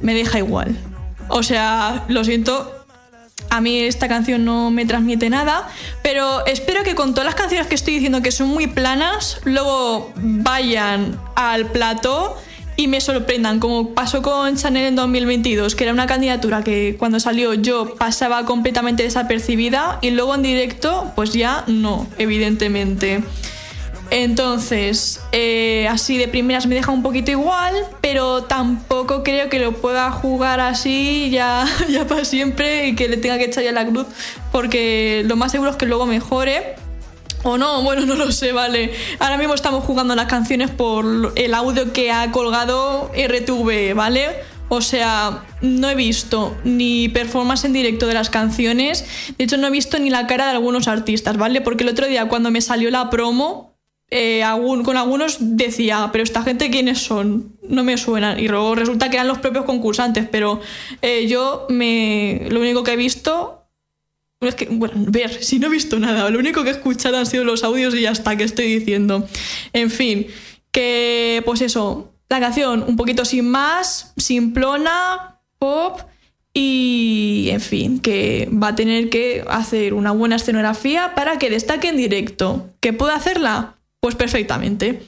me deja igual. O sea, lo siento, a mí esta canción no me transmite nada, pero espero que con todas las canciones que estoy diciendo que son muy planas, luego vayan al plató y me sorprendan, como pasó con Chanel en 2022, que era una candidatura que cuando salió yo pasaba completamente desapercibida y luego en directo, pues ya no, evidentemente. Entonces, eh, así de primeras me deja un poquito igual, pero tampoco creo que lo pueda jugar así ya, ya para siempre y que le tenga que echar ya la cruz, porque lo más seguro es que luego mejore. O no, bueno, no lo sé, vale. Ahora mismo estamos jugando las canciones por el audio que ha colgado RTV, ¿vale? O sea, no he visto ni performance en directo de las canciones. De hecho, no he visto ni la cara de algunos artistas, ¿vale? Porque el otro día cuando me salió la promo, eh, con algunos decía, pero esta gente quiénes son, no me suenan. Y luego resulta que eran los propios concursantes, pero eh, yo me, lo único que he visto es que, bueno, ver, si no he visto nada, lo único que he escuchado han sido los audios y ya está, que estoy diciendo. En fin, que pues eso, la canción un poquito sin más, simplona, pop y en fin, que va a tener que hacer una buena escenografía para que destaque en directo. ¿Que puede hacerla? Pues perfectamente.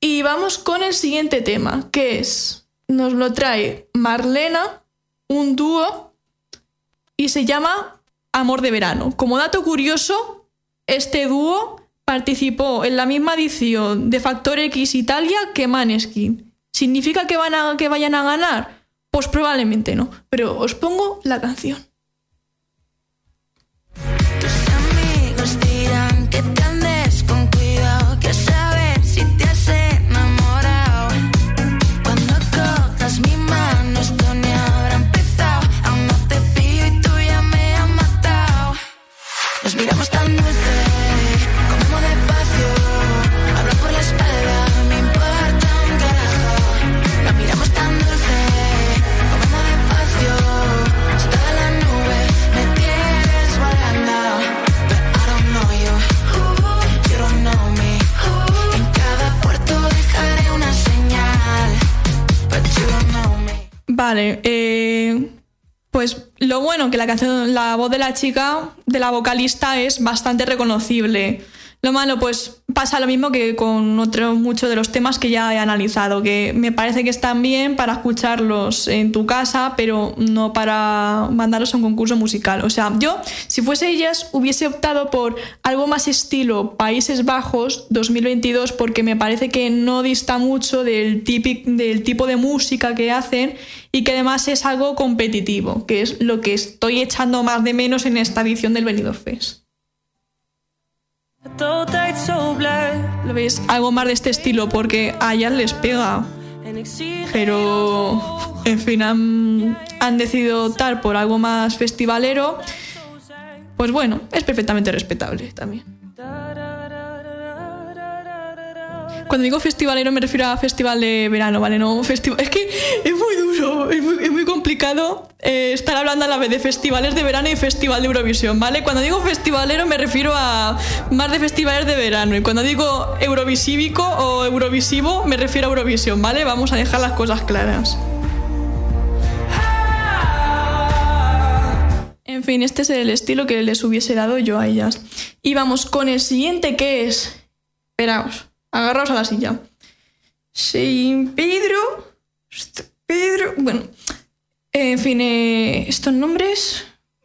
Y vamos con el siguiente tema, que es, nos lo trae Marlena, un dúo y se llama Amor de Verano. Como dato curioso, este dúo participó en la misma edición de Factor X Italia que Maneskin. ¿Significa que, van a, que vayan a ganar? Pues probablemente no, pero os pongo la canción. Vale, eh, pues lo bueno que la canción, la voz de la chica, de la vocalista, es bastante reconocible. Lo malo, pues pasa lo mismo que con otros muchos de los temas que ya he analizado, que me parece que están bien para escucharlos en tu casa, pero no para mandarlos a un concurso musical. O sea, yo, si fuese ellas, hubiese optado por algo más estilo Países Bajos 2022, porque me parece que no dista mucho del, típic- del tipo de música que hacen y que además es algo competitivo, que es lo que estoy echando más de menos en esta edición del Benidorm Fest. ¿Lo veis? Algo más de este estilo, porque a ellas les pega. Pero, en fin, han, han decidido optar por algo más festivalero. Pues bueno, es perfectamente respetable también. Cuando digo festivalero me refiero a festival de verano, ¿vale? No festival. Es que es muy duro, es muy, complicado eh, estar hablando a la vez de festivales de verano y festival de Eurovisión, ¿vale? Cuando digo festivalero me refiero a más de festivales de verano. Y cuando digo eurovisivico o eurovisivo me refiero a Eurovisión, ¿vale? Vamos a dejar las cosas claras. En fin, este es el estilo que les hubiese dado yo a ellas. Y vamos con el siguiente que es. Esperaos, agarraos a la silla. Sin Pedro. Pedro. Bueno, en fin, eh, estos nombres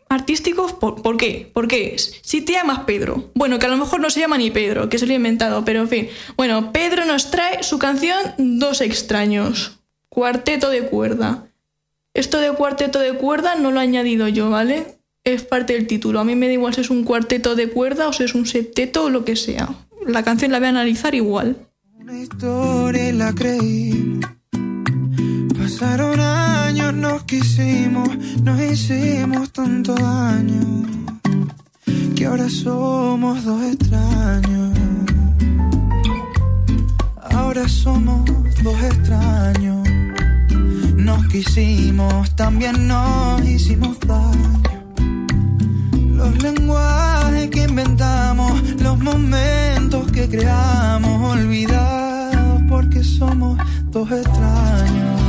artísticos, ¿por, por qué? ¿Por qué? Si te llamas Pedro, bueno, que a lo mejor no se llama ni Pedro, que se lo he inventado, pero en fin. Bueno, Pedro nos trae su canción Dos extraños, cuarteto de cuerda. Esto de cuarteto de cuerda no lo he añadido yo, ¿vale? Es parte del título. A mí me da igual si es un cuarteto de cuerda o si es un septeto o lo que sea. La canción la voy a analizar igual. Una historia y la creí. Pasaron años, nos quisimos, nos hicimos tanto daño. Que ahora somos dos extraños. Ahora somos dos extraños. Nos quisimos, también nos hicimos daño. Los lenguajes que inventamos, los momentos que creamos, olvidados porque somos dos extraños.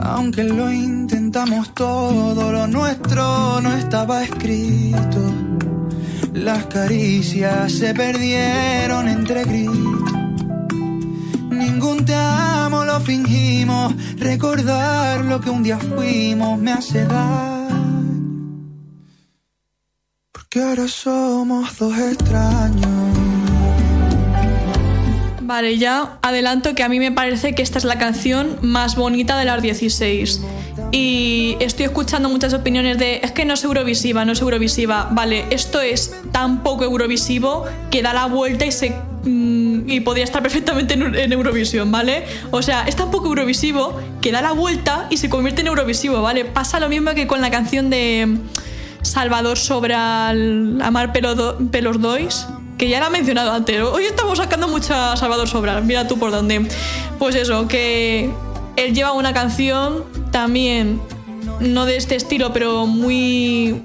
Aunque lo intentamos todo, lo nuestro no estaba escrito. Las caricias se perdieron entre gritos. Fingimos. Recordar lo que un día fuimos me hace daño. Porque ahora somos dos extraños. Vale, ya adelanto que a mí me parece que esta es la canción más bonita de las 16. Y estoy escuchando muchas opiniones de es que no es Eurovisiva, no es Eurovisiva. Vale, esto es tan poco Eurovisivo que da la vuelta y se. mm, y podría estar perfectamente en, Eurovisión, ¿vale? O sea, es tan poco Eurovisivo que da la vuelta y se convierte en Eurovisivo, ¿vale? Pasa lo mismo que con la canción de Salvador Sobral Amar Pelos Dois, que ya la he mencionado antes. Hoy estamos sacando mucha Salvador Sobral, mira tú por dónde. Pues eso, que él lleva una canción también, no de este estilo, pero muy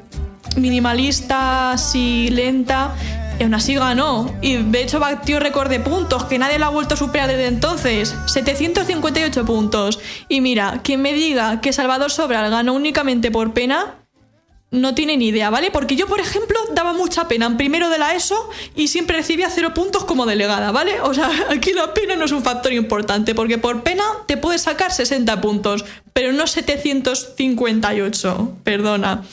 minimalista, así lenta. Y aún así ganó. Y de hecho batió récord de puntos, que nadie lo ha vuelto a superar desde entonces. 758 puntos. Y mira, quien me diga que Salvador Sobral ganó únicamente por pena, no tiene ni idea, ¿vale? Porque yo, por ejemplo, daba mucha pena en primero de la ESO y siempre recibía cero puntos como delegada, ¿vale? O sea, aquí la pena no es un factor importante, porque por pena te puedes sacar 60 puntos, pero no 758, perdona.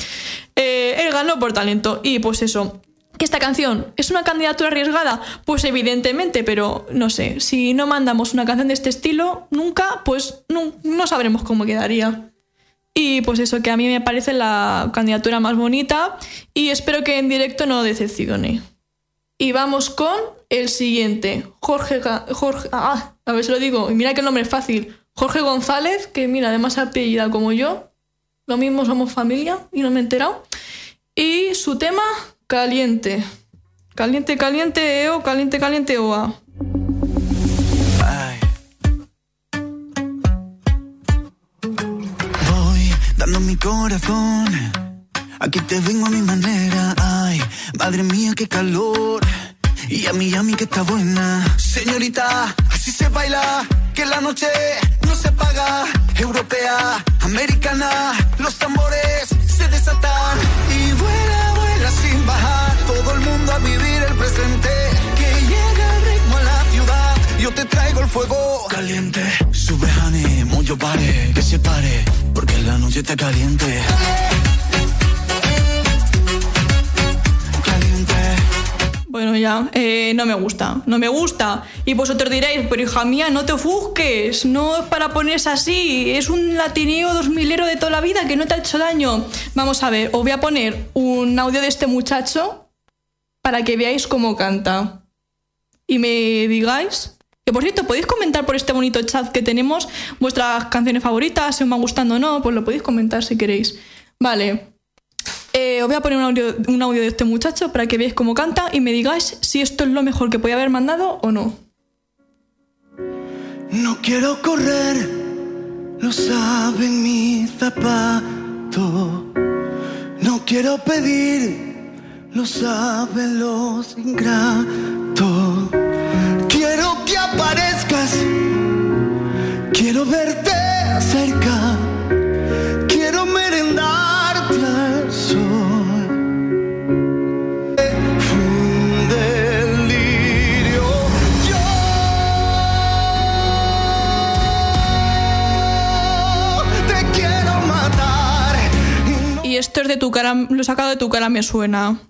Eh, él ganó por talento y pues eso. ¿Que esta canción es una candidatura arriesgada? Pues evidentemente, pero no sé, si no mandamos una canción de este estilo nunca, pues no, no sabremos cómo quedaría. Y pues eso, que a mí me parece la candidatura más bonita y espero que en directo no decepcione. Y vamos con el siguiente, Jorge, Jorge, ah, a ver si lo digo, mira que nombre fácil, Jorge González, que mira, además apellida como yo, lo mismo somos familia y no me he enterado. Y su tema, caliente. Caliente, caliente, eo, caliente, caliente, oa. Voy dando mi corazón. Aquí te vengo a mi manera. Ay, madre mía, qué calor. Y a mí, a mí que está buena. Señorita, así se baila. Que la noche no se paga. Europea, americana. Los tambores se desatan. Y vuela, vuela sin bajar. Todo el mundo a vivir el presente. Que llega el ritmo a la ciudad. Yo te traigo el fuego caliente. Sube, honey, mucho pare, que se pare. Porque la noche está caliente. Bueno, ya, eh, no me gusta, no me gusta. Y vosotros diréis, pero hija mía, no te ofusques, no es para ponerse así, es un latineo dos milero de toda la vida que no te ha hecho daño. Vamos a ver, os voy a poner un audio de este muchacho para que veáis cómo canta. Y me digáis, que por cierto, podéis comentar por este bonito chat que tenemos vuestras canciones favoritas, si os van gustando o no, pues lo podéis comentar si queréis. Vale. Eh, os voy a poner un audio, de este muchacho para que veáis cómo canta y me digáis si esto es lo mejor que podía haber mandado o no. No quiero correr, lo saben mis zapatos. No quiero pedir, lo saben los ingratos. Quiero que aparezcas, quiero verte cerca. Lo sacado de tu cara me suena.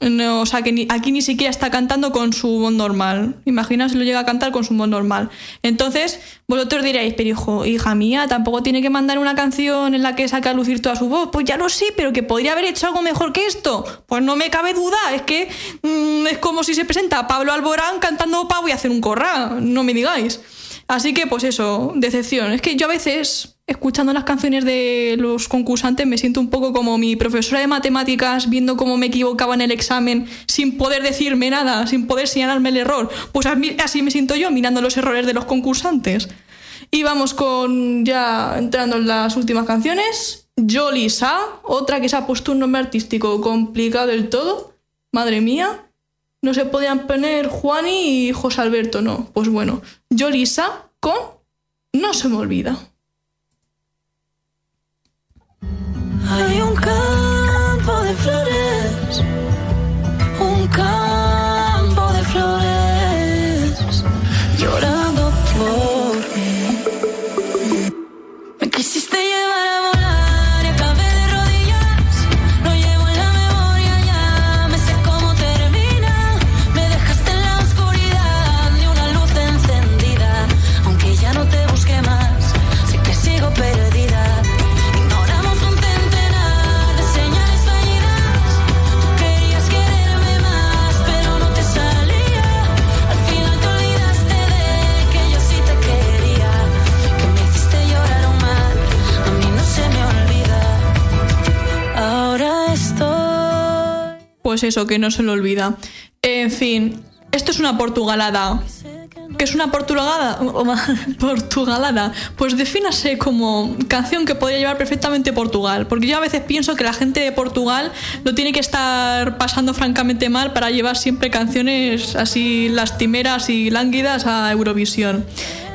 No, o sea, que aquí ni siquiera está cantando con su voz normal. Imagina si lo llega a cantar con su voz normal. Entonces, vosotros diréis, pero hijo, hija mía, tampoco tiene que mandar una canción en la que saca a lucir toda su voz. Pues ya lo sé, pero que podría haber hecho algo mejor que esto. Pues no me cabe duda. Es que mm, es como si se presenta Pablo Alborán cantando pavo y hacer un corra. No me digáis. Así que, pues eso, decepción. Es que yo a veces, escuchando las canciones de los concursantes, me siento un poco como mi profesora de matemáticas viendo cómo me equivocaba en el examen sin poder decirme nada, sin poder señalarme el error. Pues así me siento yo mirando los errores de los concursantes. Y vamos con ya entrando en las últimas canciones. Yo Lisa, otra que se ha puesto un nombre artístico complicado del todo. Madre mía. No se podían poner Juani y José Alberto, no. Pues bueno, yo Lisa con No se me olvida. Hay un campo de flores, Pues eso, que no se lo olvida. En fin, esto es una portugalada. ¿Qué es una portugalada? Portugalada. Pues defínase como canción que podría llevar perfectamente Portugal. Porque yo a veces pienso que la gente de Portugal lo tiene que estar pasando francamente mal para llevar siempre canciones así lastimeras y lánguidas a Eurovisión.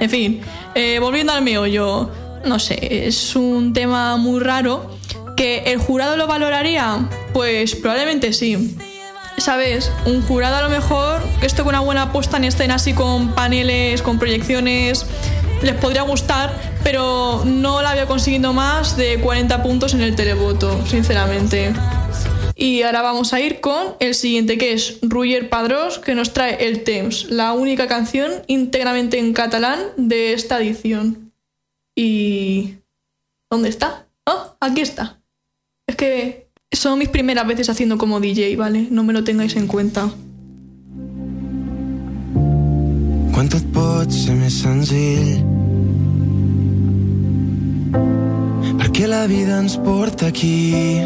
En fin, eh, volviendo al meollo. No sé, es un tema muy raro. ¿Que el jurado lo valoraría? Pues probablemente sí. ¿Sabes? Un jurado a lo mejor, esto con una buena puesta en escena así con paneles, con proyecciones, les podría gustar, pero no la veo consiguiendo más de 40 puntos en el televoto, sinceramente. Y ahora vamos a ir con el siguiente, que es Ruyer Padrós, que nos trae el Temps, la única canción íntegramente en catalán de esta edición. Y... ¿Dónde está? Ah, aquí está. Es que son mis primeras veces haciendo como DJ, ¿vale? No me lo tengáis en cuenta. Quan tot pot ser més senzill perquè la vida ens porta aquí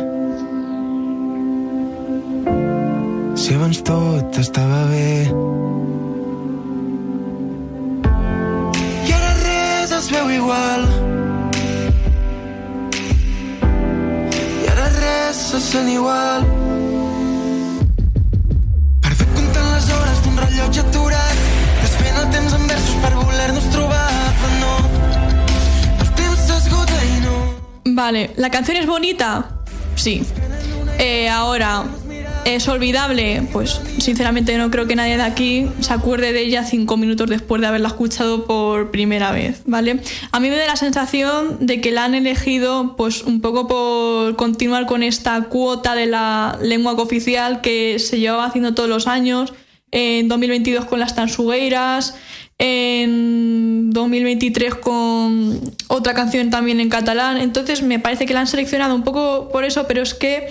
si abans tot estava bé i ara res es veu igual se sent igual Perdut comptant les hores d'un rellotge aturat desfent el temps en versos per voler-nos trobar però no el temps s'esgota i no Vale, ¿la canción es bonita? Sí. Eh, ahora, ¿es olvidable? Pues sinceramente no creo que nadie de aquí se acuerde de ella cinco minutos después de haberla escuchado por primera vez, ¿vale? A mí me da la sensación de que la han elegido pues un poco por continuar con esta cuota de la lengua cooficial que se llevaba haciendo todos los años, en 2022 con las tansugueiras, en 2023 con otra canción también en catalán. Entonces me parece que la han seleccionado un poco por eso, pero es que,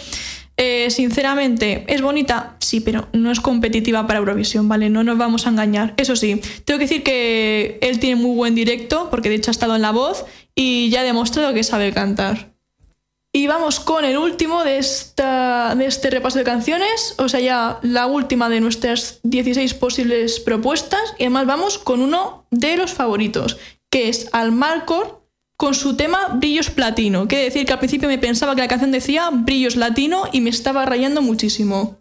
eh, sinceramente, ¿es bonita? Sí, pero no es competitiva para Eurovisión, ¿vale? No nos vamos a engañar. Eso sí, tengo que decir que él tiene muy buen directo, porque de hecho ha estado en La Voz y ya ha demostrado que sabe cantar. Y vamos con el último de, esta, de este repaso de canciones, o sea, ya la última de nuestras 16 posibles propuestas, y además vamos con uno de los favoritos, que es Almarcor con su tema Brillos Platino. Quiere decir que al principio me pensaba que la canción decía Brillos Latino y me estaba rayando muchísimo.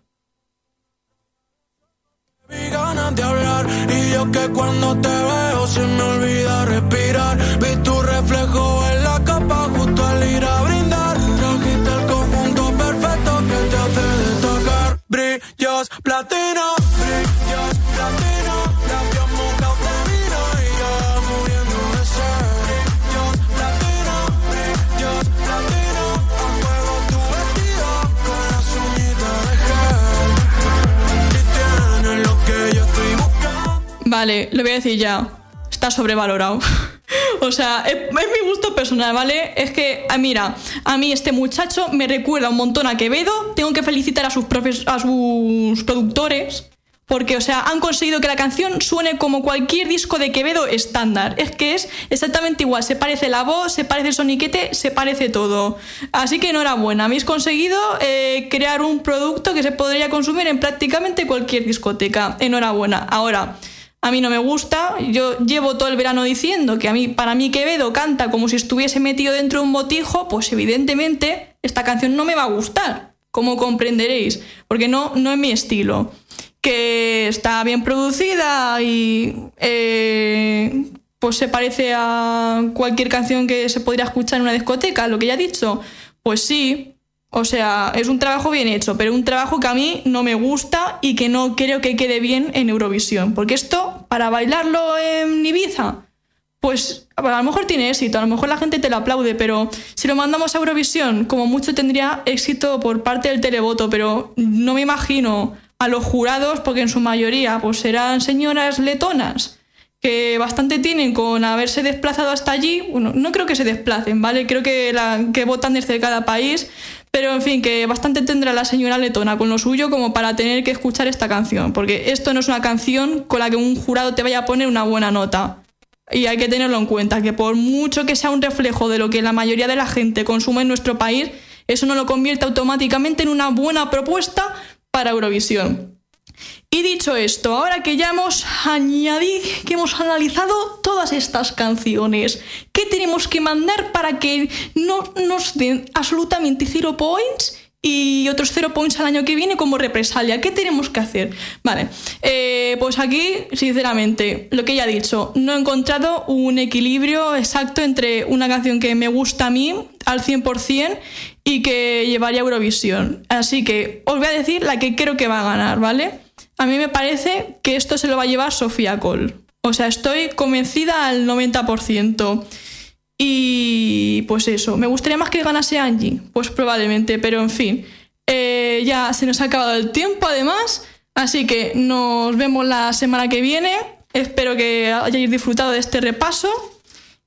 Vale, lo voy a decir ya. Está sobrevalorado. o sea, es, mi gusto personal, ¿vale? Es que, ah, mira, a mí este muchacho me recuerda un montón a Quevedo. Tengo que felicitar a sus, profes- a sus productores. Porque, o sea, han conseguido que la canción suene como cualquier disco de Quevedo estándar. Es que es exactamente igual. Se parece la voz, se parece el soniquete, se parece todo. Así que enhorabuena. Habéis conseguido eh, crear un producto que se podría consumir en prácticamente cualquier discoteca. Enhorabuena. Ahora, a mí no me gusta. Yo llevo todo el verano diciendo que a mí, para mí Quevedo canta como si estuviese metido dentro de un botijo. Pues evidentemente esta canción no me va a gustar. Como comprenderéis. Porque no, no es mi estilo que está bien producida y eh, pues se parece a cualquier canción que se podría escuchar en una discoteca, lo que ya he dicho, pues sí, o sea, es un trabajo bien hecho, pero un trabajo que a mí no me gusta y que no creo que quede bien en Eurovisión, porque esto, para bailarlo en Ibiza, pues a lo mejor tiene éxito, a lo mejor la gente te lo aplaude, pero si lo mandamos a Eurovisión, como mucho tendría éxito por parte del televoto, pero no me imagino a los jurados, porque en su mayoría pues serán señoras letonas que bastante tienen con haberse desplazado hasta allí. Bueno, no creo que se desplacen, ¿vale? Creo que, que votan desde cada país, pero en fin, que bastante tendrá la señora letona con lo suyo como para tener que escuchar esta canción, porque esto no es una canción con la que un jurado te vaya a poner una buena nota. Y hay que tenerlo en cuenta, que por mucho que sea un reflejo de lo que la mayoría de la gente consume en nuestro país, eso no lo convierte automáticamente en una buena propuesta para Eurovisión. Y dicho esto, ahora que ya hemos añadido, que hemos analizado todas estas canciones, ¿qué tenemos que mandar para que no nos den absolutamente cero points y otros cero points al año que viene como represalia? ¿Qué tenemos que hacer? Vale, eh, pues aquí, sinceramente, lo que ya he dicho, no he encontrado un equilibrio exacto entre una canción que me gusta a mí al 100% y que llevaría Eurovisión. Así que os voy a decir la que creo que va a ganar, ¿vale? A mí me parece que esto se lo va a llevar Sofía Cole. O sea, estoy convencida al 90%. Y pues eso, me gustaría más que ganase Angie, pues probablemente, pero en fin, eh, ya se nos ha acabado el tiempo además, así que nos vemos la semana que viene. Espero que hayáis disfrutado de este repaso.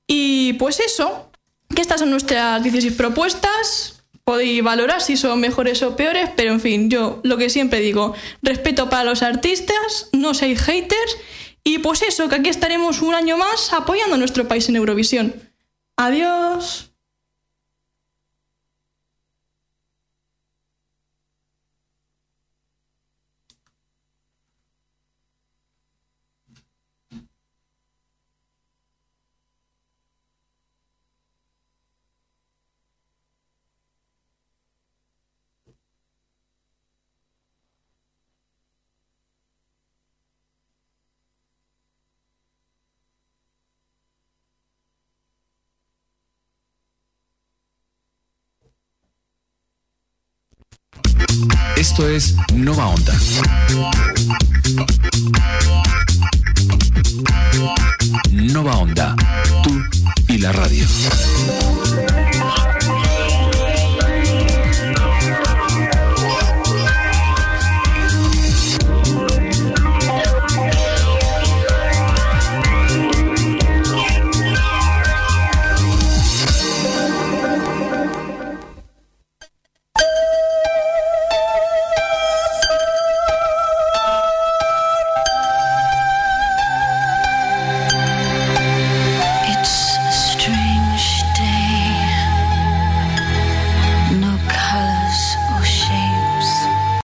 Y pues eso, que estas son nuestras 16 propuestas. Podéis valorar si son mejores o peores, pero en fin, yo lo que siempre digo, respeto para los artistas, no seáis haters. Y pues eso, que aquí estaremos un año más apoyando a nuestro país en Eurovisión. Adiós. Esto es Nova Onda. Nova Onda, tú y la radio.